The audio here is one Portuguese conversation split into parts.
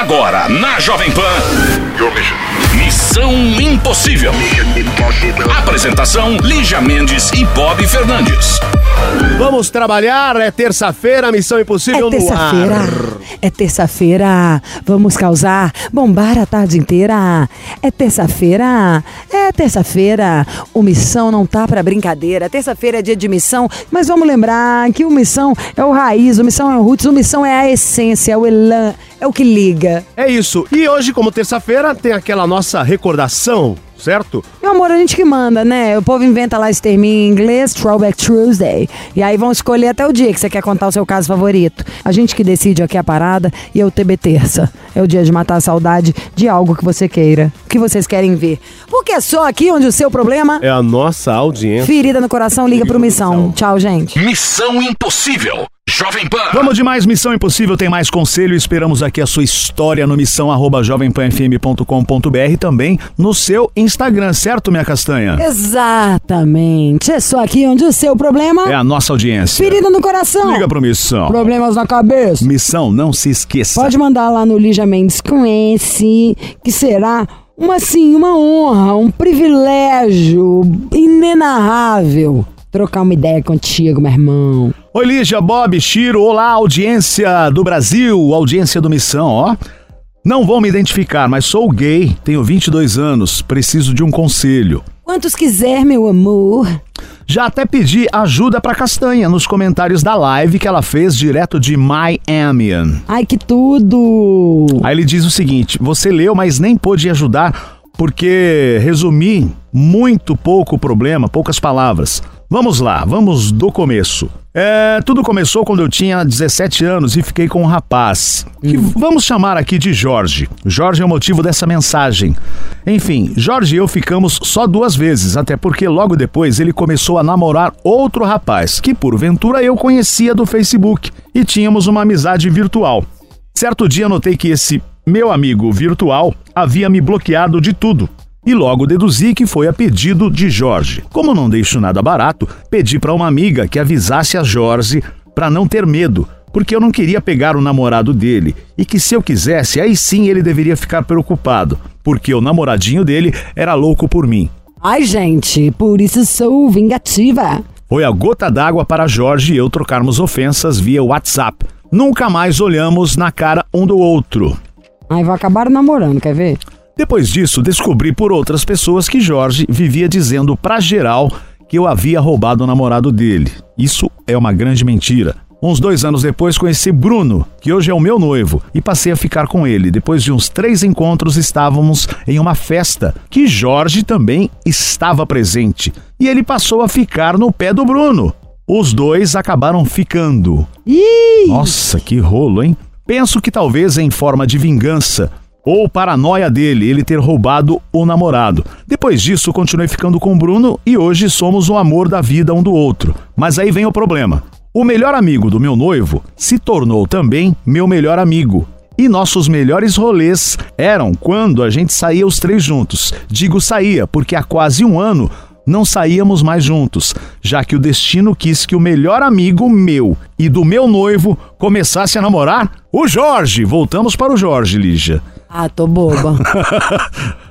Agora, na Jovem Pan. Missão Impossível. Apresentação: Lígia Mendes e Bob Fernandes. Vamos trabalhar, é terça-feira, Missão Impossível É no ar. É terça-feira. Vamos causar, bombar a tarde inteira. É terça-feira. É terça-feira. O Missão não tá pra brincadeira. Terça-feira é dia de missão, mas vamos lembrar que o Missão é o raiz, o Missão é o roots, o Missão é a essência, é o elan, é o que liga. É isso. E hoje, como terça-feira, tem aquela nossa recordação, certo? Meu amor, a gente que manda, né? O povo inventa lá esse terminho em inglês, Throwback Tuesday. E aí vão escolher até o dia que você quer contar o seu caso favorito. A gente que decide aqui a parada e é o TB Terça. É o dia de matar a saudade de algo que você queira, que vocês querem ver. Porque é só aqui onde o seu problema, É a nossa audiência. ferida no coração, liga pro Missão. Tchau, gente. Missão Impossível. Jovem Pan. Vamos de mais Missão Impossível, tem mais conselho. Esperamos aqui a sua história no missão arroba jovempanfm.com.br e também no seu Instagram, certo, minha castanha? Exatamente. É só aqui onde o seu problema, É a nossa audiência. ferida no coração, Liga pro Missão. problemas na cabeça. Missão, não se esqueça. Pode mandar lá no Lígia Mendes com esse, que será uma assim, uma honra, um privilégio inenarrável trocar uma ideia contigo, meu irmão. Oi, Lígia, Bob, Chiro, olá, audiência do Brasil, audiência do Missão, ó. Não vou me identificar, mas sou gay, tenho 22 anos, preciso de um conselho. Quantos quiser, meu amor. Já até pedi ajuda pra Castanha nos comentários da live que ela fez direto de Miami. Ai, que tudo. Aí ele diz o seguinte: você leu, mas nem pôde ajudar porque resumi muito pouco o problema, poucas palavras. Vamos lá, vamos do começo. É, tudo começou quando eu tinha 17 anos e fiquei com um rapaz, que vamos chamar aqui de Jorge. Jorge é o motivo dessa mensagem. Enfim, Jorge e eu ficamos só duas vezes, até porque logo depois ele começou a namorar outro rapaz, que porventura eu conhecia do Facebook, e tínhamos uma amizade virtual. Certo dia notei que esse meu amigo virtual havia me bloqueado de tudo. E logo deduzi que foi a pedido de Jorge. Como não deixo nada barato, pedi para uma amiga que avisasse a Jorge para não ter medo, porque eu não queria pegar o namorado dele e que se eu quisesse, aí sim ele deveria ficar preocupado, porque o namoradinho dele era louco por mim. Ai, gente, por isso sou vingativa. Foi a gota d'água para Jorge e eu trocarmos ofensas via WhatsApp. Nunca mais olhamos na cara um do outro. Ai, vou acabar namorando, quer ver? Depois disso, descobri por outras pessoas que Jorge vivia dizendo pra geral que eu havia roubado o namorado dele. Isso é uma grande mentira. Uns dois anos depois conheci Bruno, que hoje é o meu noivo, e passei a ficar com ele. Depois de uns três encontros, estávamos em uma festa que Jorge também estava presente. E ele passou a ficar no pé do Bruno. Os dois acabaram ficando. Ih! Nossa, que rolo, hein? Penso que talvez em forma de vingança ou paranoia dele ele ter roubado o namorado. Depois disso, continuei ficando com o Bruno e hoje somos o amor da vida um do outro. Mas aí vem o problema. O melhor amigo do meu noivo se tornou também meu melhor amigo. E nossos melhores rolês eram quando a gente saía os três juntos. Digo saía, porque há quase um ano não saíamos mais juntos, já que o destino quis que o melhor amigo meu e do meu noivo começasse a namorar o Jorge. Voltamos para o Jorge, Lígia. Ah, tô boba.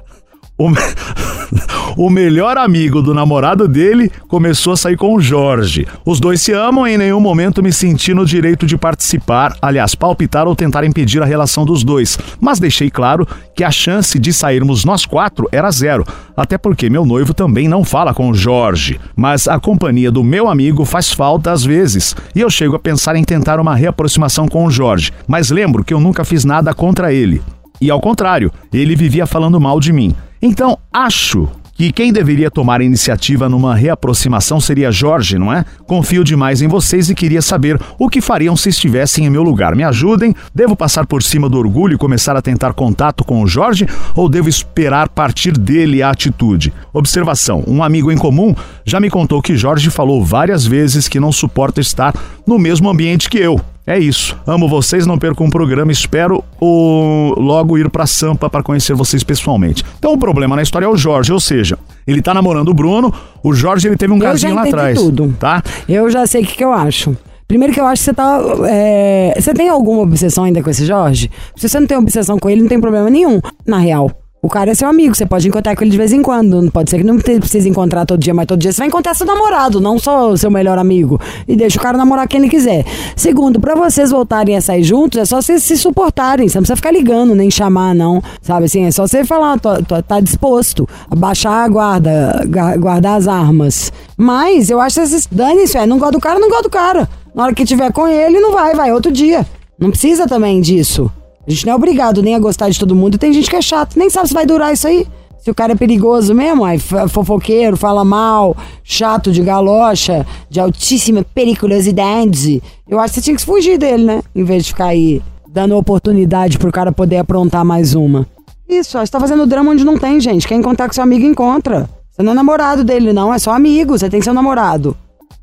O, me- o melhor amigo do namorado dele começou a sair com o Jorge. Os dois se amam e em nenhum momento me senti no direito de participar, aliás, palpitar ou tentar impedir a relação dos dois. Mas deixei claro que a chance de sairmos nós quatro era zero, até porque meu noivo também não fala com o Jorge. Mas a companhia do meu amigo faz falta às vezes, e eu chego a pensar em tentar uma reaproximação com o Jorge. Mas lembro que eu nunca fiz nada contra ele. E ao contrário, ele vivia falando mal de mim. Então, acho que quem deveria tomar a iniciativa numa reaproximação seria Jorge, não é? Confio demais em vocês e queria saber o que fariam se estivessem em meu lugar. Me ajudem? Devo passar por cima do orgulho e começar a tentar contato com o Jorge ou devo esperar partir dele a atitude? Observação: um amigo em comum já me contou que Jorge falou várias vezes que não suporta estar no mesmo ambiente que eu. É isso. Amo vocês, não percam um programa. Espero o... logo ir pra Sampa para conhecer vocês pessoalmente. Então o problema na história é o Jorge, ou seja, ele tá namorando o Bruno, o Jorge ele teve um casinho lá atrás. tudo. Tá? Eu já sei o que, que eu acho. Primeiro que eu acho que você tá. é, Você tem alguma obsessão ainda com esse Jorge? Se você não tem obsessão com ele, não tem problema nenhum, na real. O cara é seu amigo, você pode encontrar com ele de vez em quando. Não pode ser que não precise encontrar todo dia, mas todo dia você vai encontrar seu namorado, não só seu melhor amigo. E deixa o cara namorar quem ele quiser. Segundo, pra vocês voltarem a sair juntos, é só vocês se suportarem. Você não precisa ficar ligando, nem chamar, não. Sabe assim? É só você falar, tô- tô- tá disposto a baixar a guarda, guardar as armas. Mas eu acho que. Dane isso, é. Não gosta do cara, não gosta do cara. Na hora que tiver com ele, não vai, vai outro dia. Não precisa também disso. A gente não é obrigado nem a gostar de todo mundo. Tem gente que é chato, nem sabe se vai durar isso aí. Se o cara é perigoso mesmo, aí fofoqueiro, fala mal, chato de galocha, de altíssima periculosidade, eu acho que você tinha que fugir dele, né? Em vez de ficar aí dando oportunidade pro cara poder aprontar mais uma. Isso, ó, você tá fazendo drama onde não tem, gente. Quer encontrar com seu amigo, encontra. Você não é namorado dele, não, é só amigo, você tem seu namorado.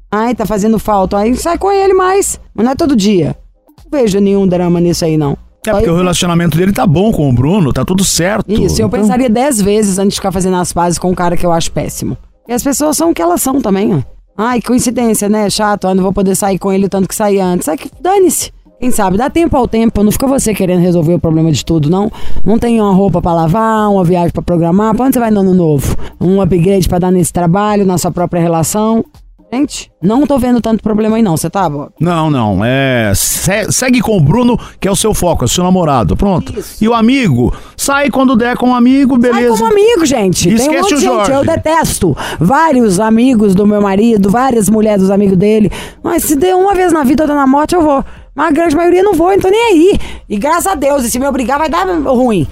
Ai, tá fazendo falta. Aí sai com ele mais. Mas não é todo dia. Não vejo nenhum drama nisso aí, não. É porque o relacionamento dele tá bom com o Bruno, tá tudo certo. Isso, eu Então, pensaria dez vezes antes de ficar fazendo as pazes com um cara que eu acho péssimo. E as pessoas são o que elas são também, ó. Ai, coincidência, né? Chato, eu não vou poder sair com ele tanto que saí antes. Ai, que dane-se. Quem sabe, dá tempo ao tempo, não fica você querendo resolver o problema de tudo, não. Não tem uma roupa pra lavar, uma viagem pra programar. Pra onde você vai no ano novo? Um upgrade pra dar nesse trabalho, na sua própria relação? Gente, não tô vendo tanto problema aí não, você tá, Bob? Não, não. É. se- segue com o Bruno, que é o seu foco, é o seu namorado. Pronto. E o amigo, sai quando der com o amigo, beleza. Sai como amigo, gente. E Tem um esquece monte o de gente. Jorge. Eu detesto. Vários amigos do meu marido, várias mulheres dos amigos dele. Mas se der uma vez na vida ou na morte, eu vou. Mas a grande maioria não vou, então nem aí. E graças a Deus, e se me obrigar, vai dar ruim.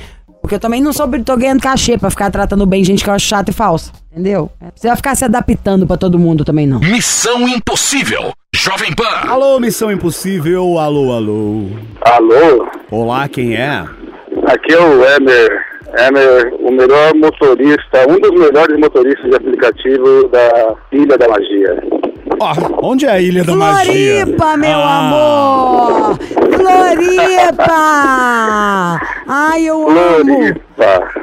Porque eu também não sou, tô ganhando cachê pra ficar tratando bem gente que eu acho chata e falsa. Entendeu? É, precisa ficar se adaptando pra todo mundo também, não. Missão Impossível. Jovem Pan. Alô, Missão Impossível, alô, alô. Alô, Olá, quem é? aqui é o Emer. Emer, o melhor motorista, um dos melhores motoristas de aplicativo da Ilha da Magia. Ó, onde é a Ilha da Magia? Floripa, meu Ah. amor! Floripa! Ai, eu amo!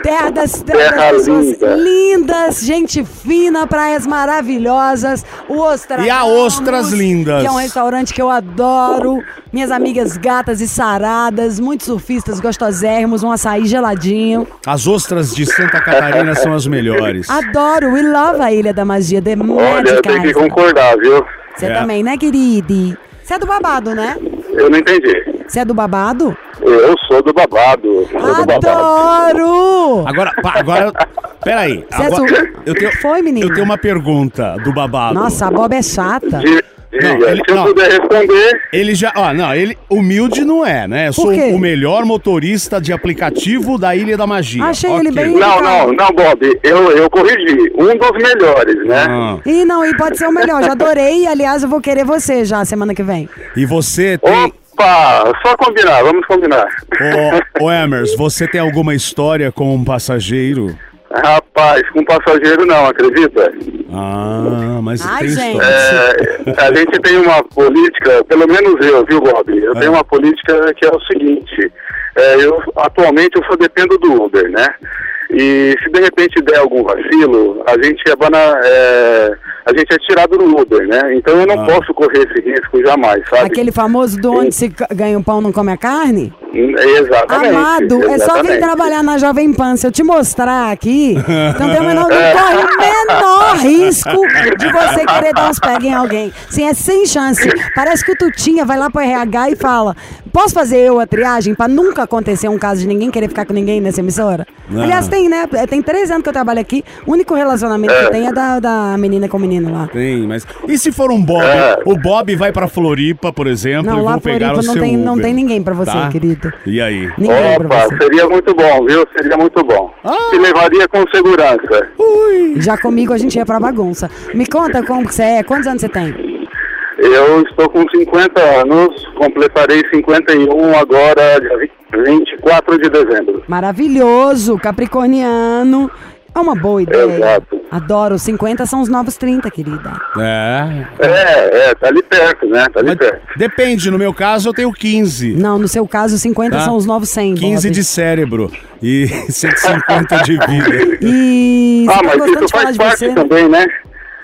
Terra das, Terra das pessoas linda. lindas, gente fina, praias maravilhosas, o Ostras. E a Ostras Lindas. Que é um restaurante que eu adoro. Minhas amigas gatas e saradas, muitos surfistas gostosérrimos, um açaí geladinho. As ostras de Santa Catarina são as melhores. Adoro, we love a Ilha da Magia, The Olha, eu tenho que concordar, viu? Você É. também, né, querido? Você é do babado, né? Eu não entendi. Você é do babado? Eu sou do babado. Sou do babado. Adoro! Agora, agora, peraí. Você é Agora, eu tenho, Foi, menino? eu tenho uma pergunta do babado. Nossa, a Bob é chata. Diga, Não, ele- se eu não. puder responder, Ele já, ó, não, ele humilde não é, né? Eu sou o melhor motorista de aplicativo da Ilha da Magia. Achei Ok. ele bem- não, não, não, Bob, eu, eu corrigi. Um dos melhores, né? Ah, Ih, não, e pode ser o melhor. Já adorei. Aliás, eu vou querer você já semana que vem. e você tem, Opa, só combinar, vamos combinar. ô, ô Emers, você tem alguma história com um passageiro? Rapaz, com passageiro não, acredita? Ah, mas Ai, tem gente. história. É, a gente tem uma política, pelo menos eu, viu, Bob? Eu tenho uma política que é o seguinte, é, eu atualmente eu só dependo do Uber, né? E se de repente der algum vacilo, a gente é, bana- é, a gente é tirado do Uber, né? Então eu não Ah. posso correr esse risco jamais, sabe? Aquele famoso do onde se ganha o pão não come a carne? Hum, Exatamente. Amado, é só vir exatamente. trabalhar na Jovem Pan. Se eu te mostrar aqui, então tem o menor, não corre o menor risco de você querer dar uns pega em alguém. Sim, é sem chance. Parece que o Tutinha vai lá pro RH e fala: Posso fazer eu a triagem pra nunca acontecer um caso de ninguém querer ficar com ninguém nessa emissora? Não. Aliás, tem, né? É, Tem três anos que eu trabalho aqui. O único relacionamento que tem é da, da menina com o menino lá. Tem, mas. E se for um Bob? É. O Bob vai pra Floripa, por exemplo, Não, e lá vão pegar Floripa o não seu tem- não Uber, tem ninguém pra você, tá? querido. E aí? Ninguém pra Opa, você. seria muito bom, viu? Seria muito bom. Ah. Te levaria com segurança. Ui! Já comigo a gente ia pra bagunça. Me conta como que você é, quantos anos você tem? Eu estou com 50 anos, completarei 51 agora, dia 20 24 de dezembro. Maravilhoso, capricorniano. É uma boa ideia. Exato. Adoro. 50 são os novos 30, querida. É. É, é, tá ali perto, né? Tá ali Mas perto. depende, no meu caso eu tenho 15. Não, no seu caso, 50 Tá. são os novos 100. 15 Bob. de cérebro e 150 de vida. E Ah, tá mas isso faz de parte você? né? também, né?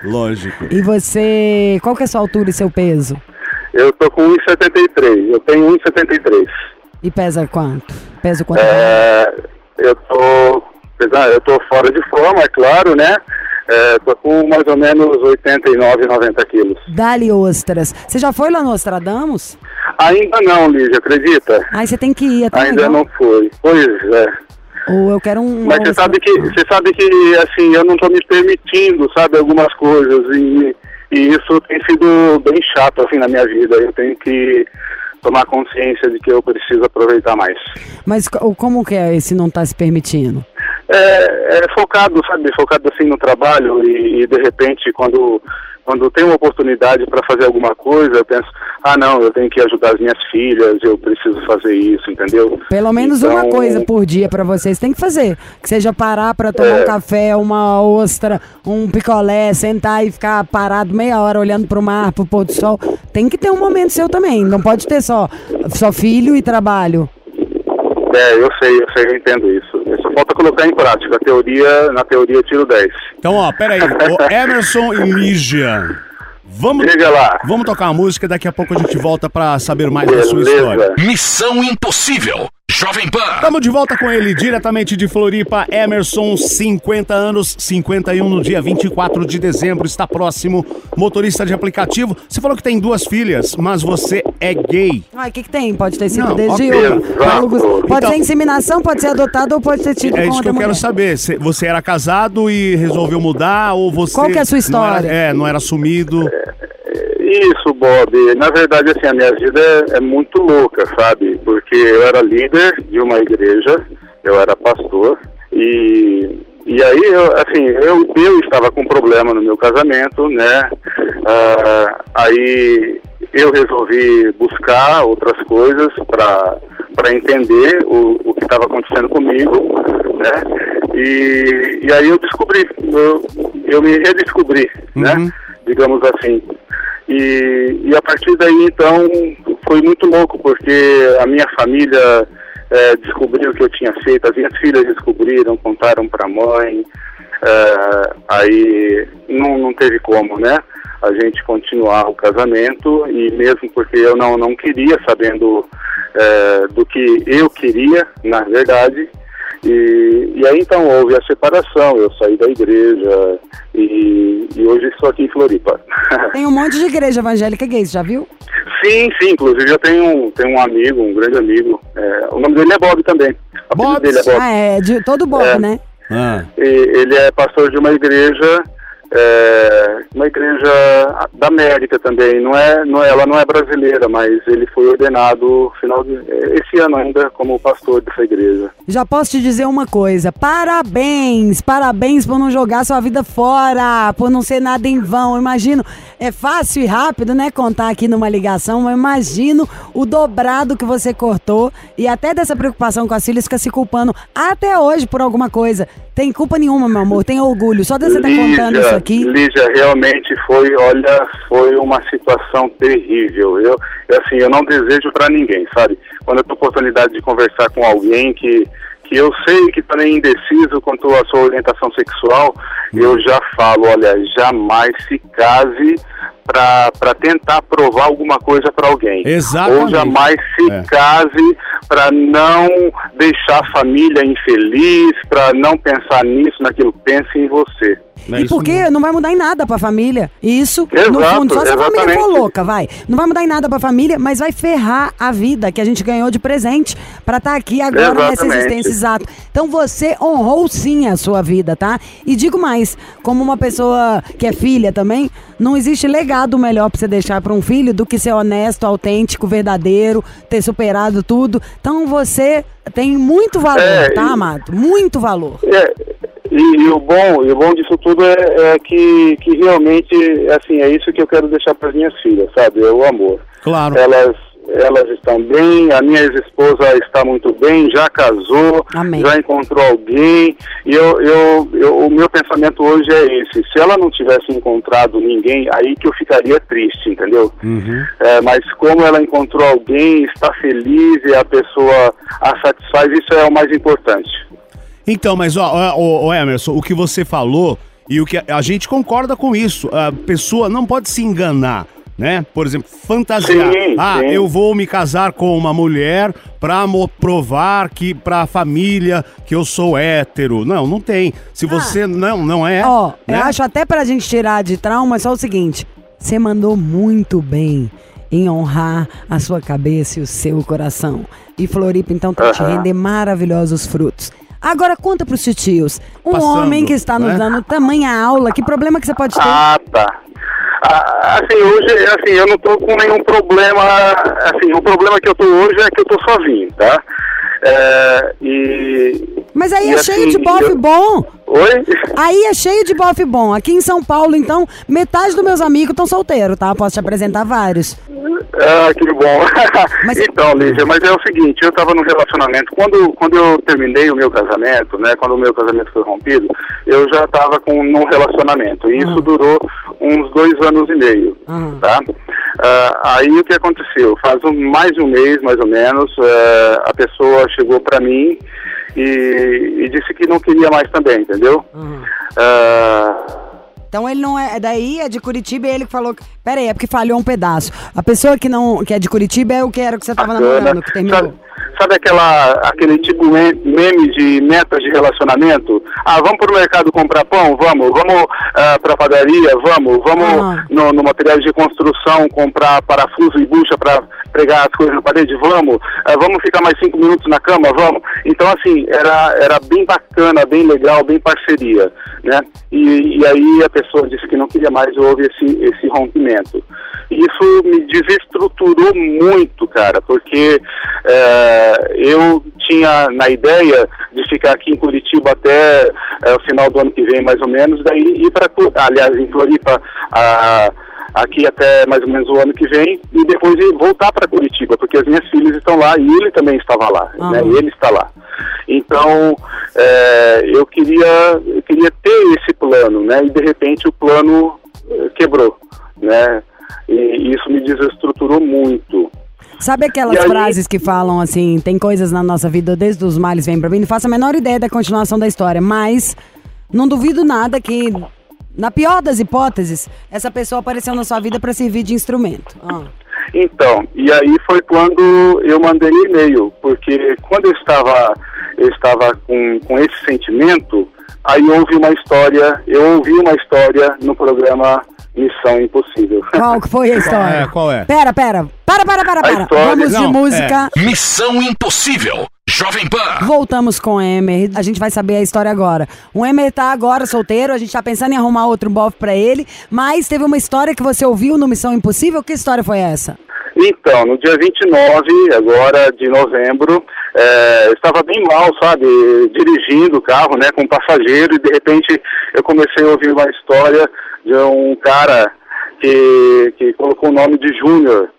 Lógico. E você, qual que é a sua altura e seu peso? Eu tô com 1,73. Eu tenho 1,73. E pesa quanto? Pesa quanto? É, eu tô. apesar- Eu tô fora de forma, é claro, né? É, tô com mais ou menos 89, 90 quilos. Dali ostras. Você já foi lá no Nostradamus? Ainda não, Lígia, acredita? Aí você tem que ir, é tão Ainda legal. não foi. Pois é. Ou eu quero um. Mas você sabe que você sabe que assim eu não estou me permitindo, sabe, algumas coisas e, e isso tem sido bem chato assim na minha vida. Eu tenho que tomar consciência de que eu preciso aproveitar mais. Mas co- como que é esse não tá se permitindo? É, é focado, sabe, focado assim no trabalho e, e, de repente quando quando tem uma oportunidade para fazer alguma coisa, eu penso, ah não, eu tenho que ajudar as minhas filhas, eu preciso fazer isso, entendeu? Pelo menos uma Então, coisa por dia pra vocês tem que fazer. Que seja parar pra tomar É. um café, uma ostra, um picolé, sentar e ficar parado meia hora olhando pro mar, pro pôr do sol. Tem que ter um momento seu também. Não pode ter só, só filho e trabalho. É, eu sei, eu sei, eu entendo isso. Falta colocar em prática. A teoria, na teoria, eu tiro 10. Então, ó, peraí. Ô, Emerson e Lígia. Vamos, Liga lá. vamos tocar a música e daqui a pouco a gente volta pra saber mais da sua história. Beleza. Missão Impossível. Jovem Pan. Estamos de volta com ele, diretamente de Floripa, Emerson, 50 anos, 51 no dia 24 de dezembro, está próximo, motorista de aplicativo. Você falou que tem duas filhas, mas você é gay. Ai, o que, que tem? Pode ter sido Não, desde ok. o- Exato. Pode Então- ser inseminação, pode ser adotado ou pode ter tido É com isso que eu quero mulher. saber. Cê- Você era casado e resolveu mudar ou você... Qual que é a sua não história? era- é, não era assumido. Isso, Bob. Na verdade, assim, a minha vida é, é muito louca, sabe? Porque eu era líder de uma igreja, eu era pastor, e, e aí, eu, assim, eu, eu estava com problema no meu casamento, né? Ah, aí eu resolvi buscar outras coisas para entender o, o que estava acontecendo comigo, né? E, e aí eu descobri, eu, eu me redescobri, né? Digamos assim. E, e a partir daí, então, foi muito louco, porque a minha família eh, descobriu o que eu tinha feito, as minhas filhas descobriram, contaram para a mãe, eh, aí não, não teve como, né? A gente continuar o casamento, e mesmo porque eu não, não queria, sabendo eh, do que eu queria, na verdade, e, e aí então houve a separação, eu saí da igreja e, e hoje estou aqui em Floripa. Tem um monte de igreja evangélica gay, você já viu? sim, sim, inclusive eu tenho, um- tenho um amigo, um grande amigo, é, o nome dele é Bob também. Bob? dele é Bob. Ah, é, de todo Bob, É. né? Ah, E ele é pastor de uma igreja, é, uma igreja da América também. Não é, não é, ela não é brasileira, mas ele foi ordenado final de, esse ano ainda como pastor dessa igreja. Já posso te dizer uma coisa. Parabéns! Parabéns por não jogar sua vida fora, por não ser nada em vão. Eu Imagino, é fácil e rápido, né, contar aqui numa ligação, mas imagino o dobrado que você cortou e até dessa preocupação com as filhas fica se culpando até hoje por alguma coisa. Tem culpa nenhuma, meu amor, tem orgulho. Só de você estar contando isso aqui. Lígia, realmente foi, olha, foi uma situação terrível. Eu, assim, eu não desejo para ninguém, sabe? Quando eu tenho oportunidade de conversar com alguém que que eu sei que está meio indeciso quanto à sua orientação sexual, eu já falo, olha, jamais se case para tentar provar alguma coisa para alguém. Exatamente. Ou jamais se É. case para não deixar a família infeliz, para não pensar nisso, naquilo. Pense em você. É E porque mesmo. não vai mudar em nada pra família. Isso, no Exato, fundo, só se a família for louca, vai. Não vai mudar em nada pra família, mas vai ferrar a vida que a gente ganhou de presente pra estar aqui agora nessa Exatamente. existência exata. Então você honrou sim a sua vida, tá? E digo mais, como uma pessoa que é filha também, não existe legado melhor pra você deixar pra um filho do que ser honesto, autêntico, verdadeiro, ter superado tudo. Então você tem muito valor, É, tá, amado? Muito valor. É, e, e o bom, e o bom disso tudo é, é que, que realmente, assim, é isso que eu quero deixar para as minhas filhas, sabe? É o amor. Claro. Elas, elas estão bem, a minha ex-esposa está muito bem, já casou, Amém. já encontrou alguém. E eu, eu, eu, o meu pensamento hoje é esse: se ela não tivesse encontrado ninguém, aí que eu ficaria triste, entendeu? É, mas como ela encontrou alguém, está feliz e a pessoa a satisfaz, isso é o mais importante. Então, mas ó, ó, ó, ó, Emerson, o que você falou e o que a, a gente concorda com isso. A pessoa não pode se enganar. né? Por exemplo, fantasiar. Sim, ah, sim. eu vou me casar com uma mulher pra mo- provar que pra família que eu sou hétero. Não, não tem. Se você não, não é. Ah. Ó, né? eu acho até pra gente tirar de trauma é só o seguinte: você mandou muito bem em honrar a sua cabeça e o seu coração. E Floripa, então, tá te Aham. render maravilhosos frutos. Agora conta pros titios. Um Passando, homem que está nos né? dando tamanha aula, que problema que você pode ter? Ah, tá. Ah, assim, hoje, assim, eu não tô com nenhum problema. Assim, o problema que eu tô hoje é que eu tô sozinho, tá? É, e. Mas aí e é cheio assim, de bofe eu- bom. Oi? Aí é cheio de bofe bom. Aqui em São Paulo, então, metade dos meus amigos estão solteiros, tá? Posso te apresentar vários. Ah, que bom. Mas- então, Lígia, mas é o seguinte, eu estava num relacionamento, quando, quando eu terminei o meu casamento, né, quando o meu casamento foi rompido, eu já estava com num relacionamento, e isso Uhum. durou uns dois anos e meio, Uhum. tá? Ah, aí o que aconteceu? Faz um, mais de um mês, mais ou menos, eh, a pessoa chegou para mim e, e disse que não queria mais também, entendeu? Uhum. Ah, Então ele não é. Daí é de Curitiba e ele que falou. Pera aí, é porque falhou um pedaço. A pessoa que não que é de Curitiba é o que era o que você tava bacana. namorando, que terminou. Sabe, sabe aquela, aquele tipo me- meme de metas de relacionamento? Ah, vamos pro mercado comprar pão? Vamos. Vamos ah, pra padaria? Vamos. Vamos Ah. no, no material de construção comprar parafuso e bucha para pregar as coisas na parede? Vamos. Ah, vamos ficar mais cinco minutos na cama? Vamos. Então, assim, era, era bem bacana, bem legal, bem parceria, né? E, e aí a pessoa disse que não queria mais houve esse, esse rompimento. Isso me desestruturou muito, cara, porque eh, eu tinha na ideia de ficar aqui em Curitiba até eh, o final do ano que vem, mais ou menos, daí ir para, aliás, em Floripa, ah, aqui até mais ou menos o ano que vem, e depois ir voltar para Curitiba, porque as minhas filhas estão lá e ele também estava lá, Ah. né? E ele está lá. Então, eh, eu queria, eu queria ter esse plano, né? E de repente o plano eh, quebrou, né? E isso me desestruturou muito. Sabe aquelas aí- frases que falam assim, tem coisas na nossa vida desde os males vêm pra mim? Não faço a menor ideia da continuação da história, mas não duvido nada que, na pior das hipóteses, essa pessoa apareceu na sua vida pra servir de instrumento. Ah. Então, e aí foi quando eu mandei e-mail, porque quando eu estava, eu estava com, com esse sentimento, aí houve uma história, eu ouvi uma história no programa Missão Impossível. Qual que foi a história? é, qual é? Pera, pera. Para, para, para, para. história- Vamos de Não, música. Missão Impossível. Jovem Pan. Voltamos com o Emer. A gente vai saber a história agora. O Emer tá agora solteiro, a gente tá pensando em arrumar outro bofe pra ele, mas teve uma história que você ouviu no Missão Impossível. Que história foi essa? Então, no dia 29, agora de novembro, é, eu estava bem mal, sabe, dirigindo o carro, né, com um passageiro, e de repente eu comecei a ouvir uma história de um cara que, que colocou o nome de Júnior.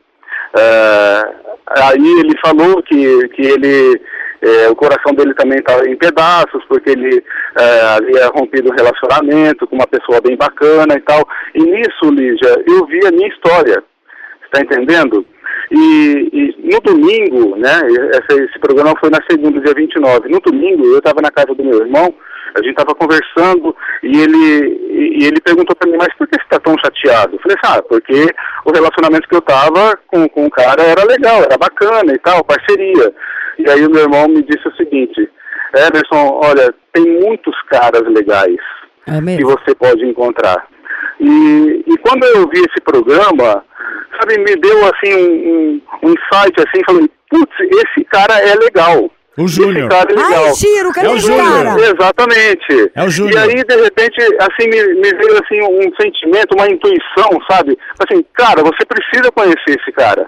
É, aí ele falou que, que ele, é, o coração dele também estava em pedaços, porque ele é, havia rompido um relacionamento com uma pessoa bem bacana e tal. E nisso, Lígia, eu vi a minha história está entendendo? E, e no domingo, né, esse, esse programa foi na segunda, dia 29. No domingo, eu estava na casa do meu irmão, a gente estava conversando e ele, e, e ele perguntou para mim, mas por que você está tão chateado? Eu falei, ah, porque o relacionamento que eu estava com, com o cara era legal, era bacana e tal, parceria. E aí o meu irmão me disse o seguinte, Emerson, olha, tem muitos caras legais É que você pode encontrar. E, e quando eu vi esse programa, sabe, me deu assim um, um, um insight assim, falei, putz, esse cara é legal. O Júnior. Esse cara é legal. Ai, Tiro, cadê É o Júnior. cara? Exatamente. É o Júnior. E aí, de repente, assim, me, me veio assim um sentimento, uma intuição, sabe? Assim, cara, você precisa conhecer esse cara.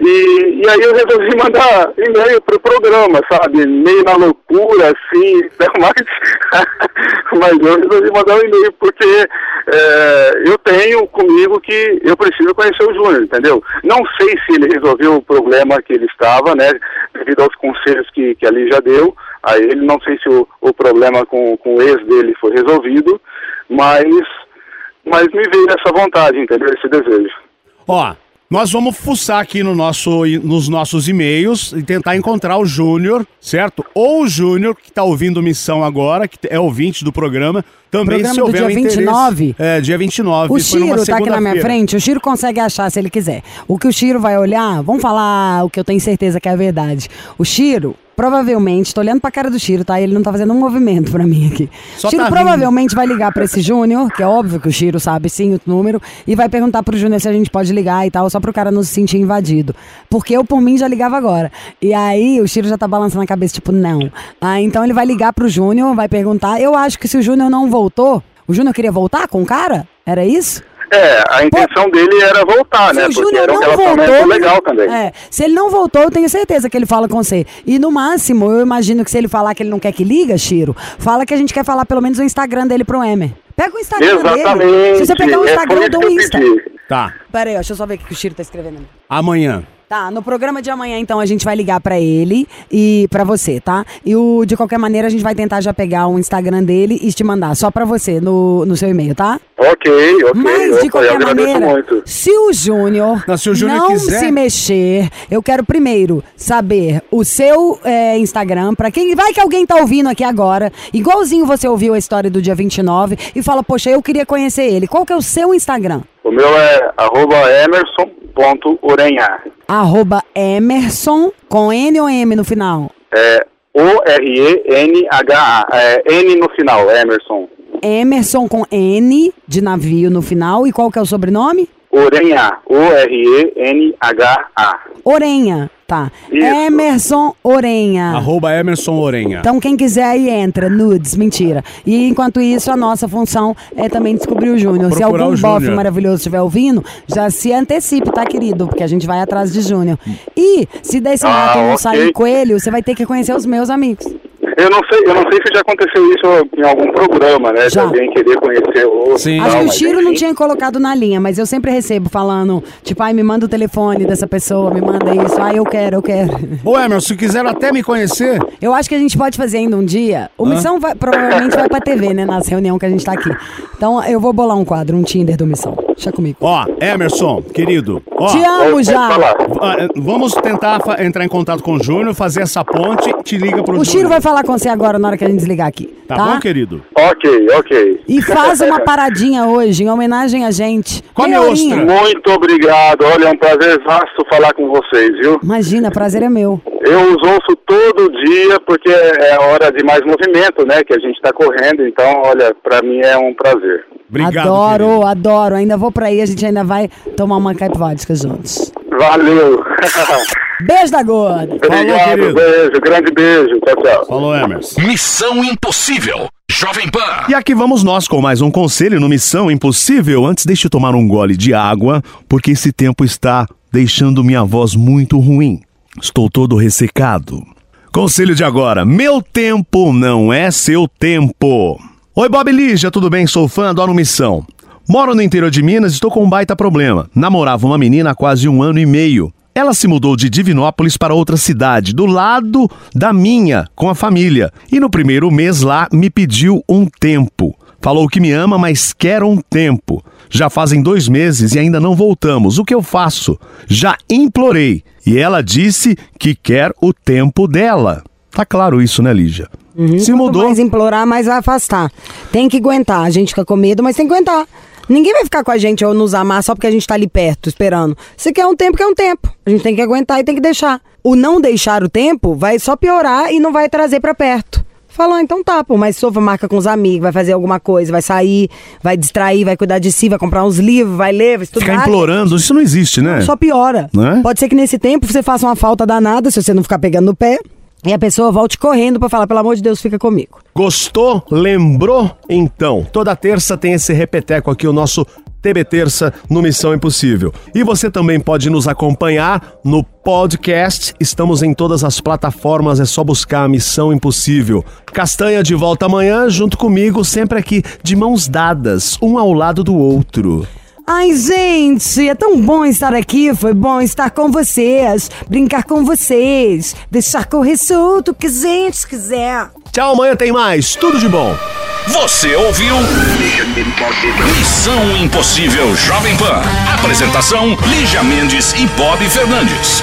E, e aí eu resolvi mandar e-mail pro programa, sabe? Meio na loucura, assim, mas, mas eu resolvi mandar um e-mail porque é, eu tenho comigo que eu preciso conhecer o Júnior, entendeu? Não sei se ele resolveu o problema que ele estava, né? Devido aos conselhos que, que ali já deu a ele, não sei se o, o problema com, com o ex dele foi resolvido, mas, mas me veio essa vontade, entendeu? Esse desejo. Ó, Nós vamos fuçar aqui no nosso, nos nossos e-mails e tentar encontrar o Júnior, certo? Ou o Júnior, que tá ouvindo missão agora, que é ouvinte do programa. Também, Programa se do houver dia um interesse- 29? É, dia 29. O Chiro tá aqui na minha frente, o Chiro consegue achar se ele quiser. O que o Chiro vai olhar, vamos falar o que eu tenho certeza que é a verdade. O Chiro, provavelmente, tô olhando pra cara do Chiro, tá? Ele não tá fazendo um movimento pra mim aqui. Só Chiro tá provavelmente vai ligar pra esse Júnior, que é óbvio que o Chiro sabe sim o número, e vai perguntar pro Júnior se a gente pode ligar e tal, só pro cara não se sentir invadido. Porque eu, por mim, já ligava agora. E aí o Chiro já tá balançando a cabeça, tipo, não. Ah, então ele vai ligar pro Júnior, vai perguntar. Eu acho que se o Júnior não voltou, o Júnior queria voltar com o cara? Era isso? É, a intenção dele era voltar, né? Se o Porque Júnior era um não relacionamento voltou. legal também. É, se ele não voltou, eu tenho certeza que ele fala com você. E no máximo, eu imagino que se ele falar que ele não quer que liga, Chiro, fala que a gente quer falar pelo menos o Instagram dele pro Emer. Pega o Instagram dele. Exatamente. Se você pegar o É, Instagram foi isso do que eu Insta. Tá. Pera aí, ó, deixa eu só ver o que o Chiro tá escrevendo. Amanhã. Tá, no programa de amanhã, então, a gente vai ligar pra ele e pra você, tá? E o, de qualquer maneira, a gente vai tentar já pegar o Instagram dele e te mandar só pra você no, no seu e-mail, tá? Ok, ok. Mas, de Opa, eu qualquer maneira, muito. se o Júnior Não, se o Júnior não quiser- se mexer, eu quero primeiro saber o seu é, Instagram, pra quem vai que alguém tá ouvindo aqui agora, igualzinho você ouviu a história do dia 29 e fala, poxa, eu queria conhecer ele. Qual que é o seu Instagram? O meu é arroba emerson.urenhar. Arroba Emerson, com N ou M no final? É O-R-E-N-H-A. É N no final, Emerson. Emerson com N de navio no final. E qual que é o sobrenome? Urenhar. O-R-E-N-H-A. Orenha, tá. Isso. Emerson Orenha. Arroba Emerson Orenha. Então quem quiser aí entra, nudes, mentira. E enquanto isso, a nossa função é também descobrir o Júnior. Se algum bofe maravilhoso estiver ouvindo, já se antecipe, tá, querido? Porque a gente vai atrás de Júnior. E se desse Ah, mato não ok. sair coelho, você vai ter que conhecer os meus amigos. Eu não sei, eu não sei se já aconteceu isso em algum programa, né? De Já. alguém querer conhecer o. Sim. Acho Não, que o Chiro não tinha colocado na linha, mas eu sempre recebo falando, tipo, ai, me manda o telefone dessa pessoa, me manda isso, ai, eu quero, eu quero. Ô, Emerson, se quiser até me conhecer, Eu acho que a gente pode fazer ainda um dia. O Missão vai- provavelmente vai pra TV, né? Nas reuniões que a gente tá aqui. Então eu vou bolar um quadro, um Tinder do Missão. Deixa comigo. ó, Emerson, querido, ó. Te amo já! eh, Vamos tentar entrar em contato com o Júnior, fazer essa ponte, te liga pro O Chiro Júnior. vai falar com você agora na hora que a gente desligar aqui. Tá, Tá, bom, querido? Ok, ok. E faz uma paradinha hoje, em homenagem a gente. Come Meia horinha. ostra. Muito obrigado. Olha, é um prazer vasto falar com vocês, viu? Imagina, prazer é meu. Eu os ouço todo dia porque é hora de mais movimento, né? Que a gente tá correndo. Então, olha, pra mim é um prazer. Obrigado, adoro, querido. adoro. Ainda vou pra aí, a gente ainda vai tomar uma caipvodka juntos. Valeu. Beijo da gorda. Obrigado, querido. beijo, grande beijo. Tchau, tchau. Falou, Emerson. Missão Impossível. Jovem Pan. E aqui vamos nós com mais um conselho no Missão Impossível. Antes, deixe eu tomar um gole de água, porque esse tempo está deixando minha voz muito ruim. Estou todo ressecado. Conselho de agora: meu tempo não é seu tempo. Oi, Bob Lígia, tudo bem? Sou fã, adoro Missão. Moro no interior de Minas e estou com um baita problema. Namorava uma menina há quase um ano e meio. Ela se mudou de Divinópolis para outra cidade, do lado da minha, com a família. E no primeiro mês lá me pediu um tempo. Falou que me ama, mas quer um tempo. Já fazem dois meses e ainda não voltamos. O que eu faço? Já implorei. E ela disse que quer o tempo dela. Tá claro isso, né, Lígia? Se Quanto mudou. mais implorar, mais vai afastar. Tem que aguentar. A gente fica com medo, mas tem que aguentar. Ninguém vai ficar com a gente ou nos amar só porque a gente tá ali perto, esperando. Se quer um tempo, quer um tempo. A gente tem que aguentar e tem que deixar. O não deixar o tempo vai só piorar e não vai trazer pra perto. Falou, então tá, pô, mas sofra, marca com os amigos, vai fazer alguma coisa, vai sair, vai distrair, vai cuidar de si, vai comprar uns livros, vai ler, vai estudar. Ficar implorando, isso não existe, né? Só piora. Né? Pode ser que nesse tempo você faça uma falta danada, se você não ficar pegando no pé, e a pessoa volte correndo pra falar, pelo amor de Deus, fica comigo. Gostou? Lembrou? Então, toda terça tem esse repeteco aqui, o nosso TB Terça no Missão Impossível. E você também pode nos acompanhar no podcast. Estamos em todas as plataformas, é só buscar a Missão Impossível. Castanha de volta amanhã, junto comigo, sempre aqui de mãos dadas, um ao lado do outro. Ai, gente, é tão bom estar aqui. Foi bom estar com vocês, brincar com vocês, deixar correr solto o que a gente quiser. Tchau, amanhã tem mais. Tudo de bom. Você ouviu? Missão Impossível Jovem Pan. Apresentação: Lígia Mendes e Bob Fernandes.